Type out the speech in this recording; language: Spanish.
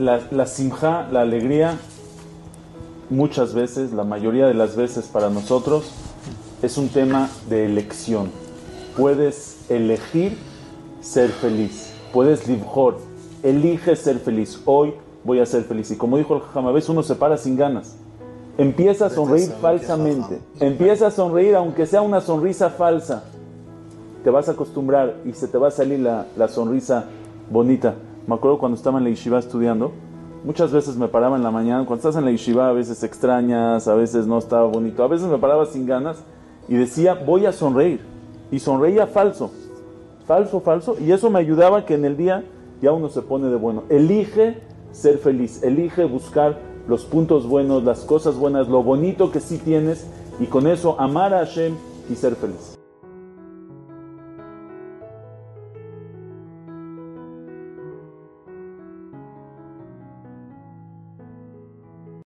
la, la simja, la alegría, muchas veces, la mayoría de las veces para nosotros, es un tema de elección. Puedes elegir ser feliz. Puedes libjor. Elige ser feliz. Hoy voy a ser feliz. Y como dijo el veces uno se para sin ganas. Empieza a sonreír falsamente. Empieza a sonreír aunque sea una sonrisa falsa. Te vas a acostumbrar y se te va a salir la, la sonrisa bonita. Me acuerdo cuando estaba en la yeshiva estudiando, muchas veces me paraba en la mañana. Cuando estás en la yeshiva a veces extrañas, a veces no estaba bonito, a veces me paraba sin ganas y decía, voy a sonreír. Y sonreía falso, falso, falso. Y eso me ayudaba que en el día ya uno se pone de bueno. Elige ser feliz, elige buscar los puntos buenos, las cosas buenas, lo bonito que sí tienes y con eso amar a Hashem y ser feliz.